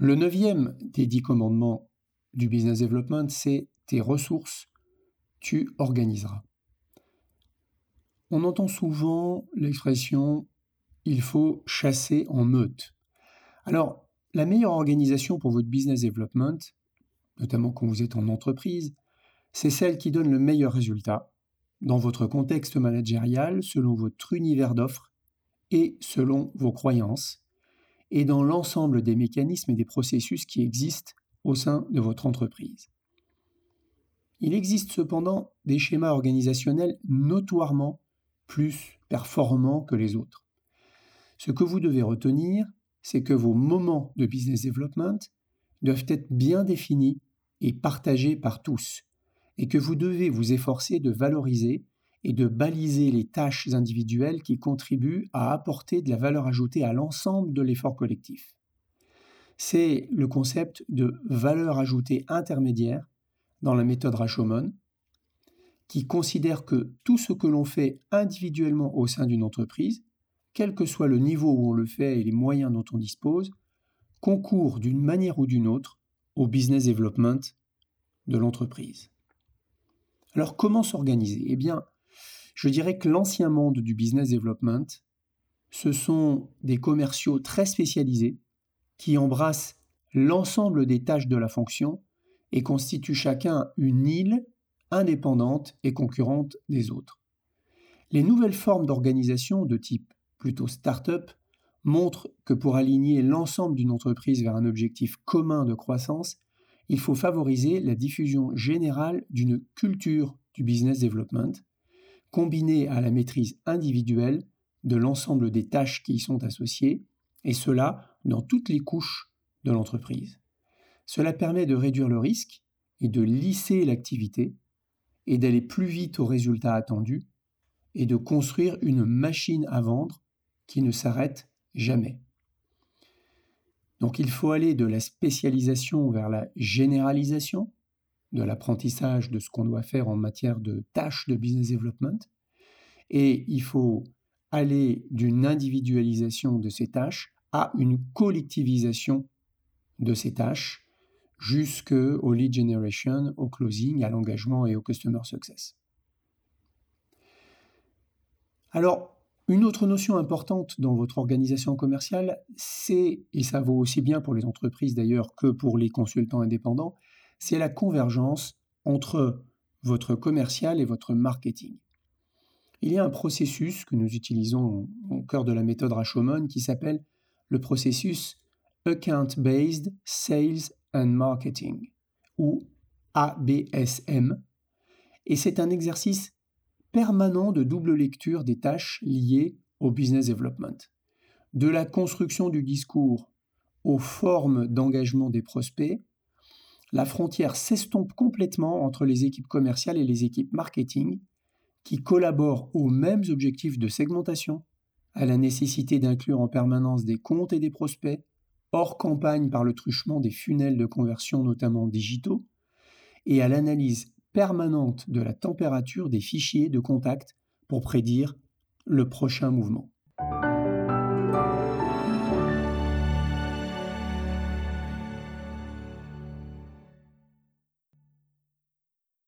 Le neuvième des dix commandements du business development, c'est tes ressources, tu organiseras. On entend souvent l'expression il faut chasser en meute. Alors, la meilleure organisation pour votre business development, notamment quand vous êtes en entreprise, c'est celle qui donne le meilleur résultat dans votre contexte managérial, selon votre univers d'offres et selon vos croyances, et dans l'ensemble des mécanismes et des processus qui existent au sein de votre entreprise. Il existe cependant des schémas organisationnels notoirement plus performants que les autres. Ce que vous devez retenir, c'est que vos moments de business development doivent être bien définis et partagés par tous, et que vous devez vous efforcer de valoriser et de baliser les tâches individuelles qui contribuent à apporter de la valeur ajoutée à l'ensemble de l'effort collectif. C'est le concept de valeur ajoutée intermédiaire dans la méthode Rashomon, qui considère que tout ce que l'on fait individuellement au sein d'une entreprise, quel que soit le niveau où on le fait et les moyens dont on dispose, concourt d'une manière ou d'une autre au business development de l'entreprise. Alors comment s'organiser? Eh bien, je dirais que l'ancien monde du business development, ce sont des commerciaux très spécialisés qui embrassent l'ensemble des tâches de la fonction et constituent chacun une île indépendante et concurrente des autres. Les nouvelles formes d'organisation de type plutôt start-up montrent que pour aligner l'ensemble d'une entreprise vers un objectif commun de croissance, il faut favoriser la diffusion générale d'une culture du business development, combinée à la maîtrise individuelle de l'ensemble des tâches qui y sont associées, et cela dans toutes les couches de l'entreprise. Cela permet de réduire le risque et de lisser l'activité et d'aller plus vite aux résultats attendus et de construire une machine à vendre qui ne s'arrête jamais. Donc il faut aller de la spécialisation vers la généralisation, de l'apprentissage de ce qu'on doit faire en matière de tâches de business development, et il faut aller d'une individualisation de ces tâches à une collectivisation de ces tâches jusqu'au lead generation, au closing, à l'engagement et au customer success. Alors, une autre notion importante dans votre organisation commerciale, c'est, et ça vaut aussi bien pour les entreprises d'ailleurs que pour les consultants indépendants, c'est la convergence entre votre commercial et votre marketing. Il y a un processus que nous utilisons au cœur de la méthode Rashomon qui s'appelle le processus Account Based Sales and Marketing, ou ABSM, et c'est un exercice permanent de double lecture des tâches liées au business development. De la construction du discours aux formes d'engagement des prospects, la frontière s'estompe complètement entre les équipes commerciales et les équipes marketing qui collaborent aux mêmes objectifs de segmentation, à la nécessité d'inclure en permanence des comptes et des prospects, hors campagne par le truchement des funnels de conversion notamment digitaux, et à l'analyse permanente de la température des fichiers de contact pour prédire le prochain mouvement.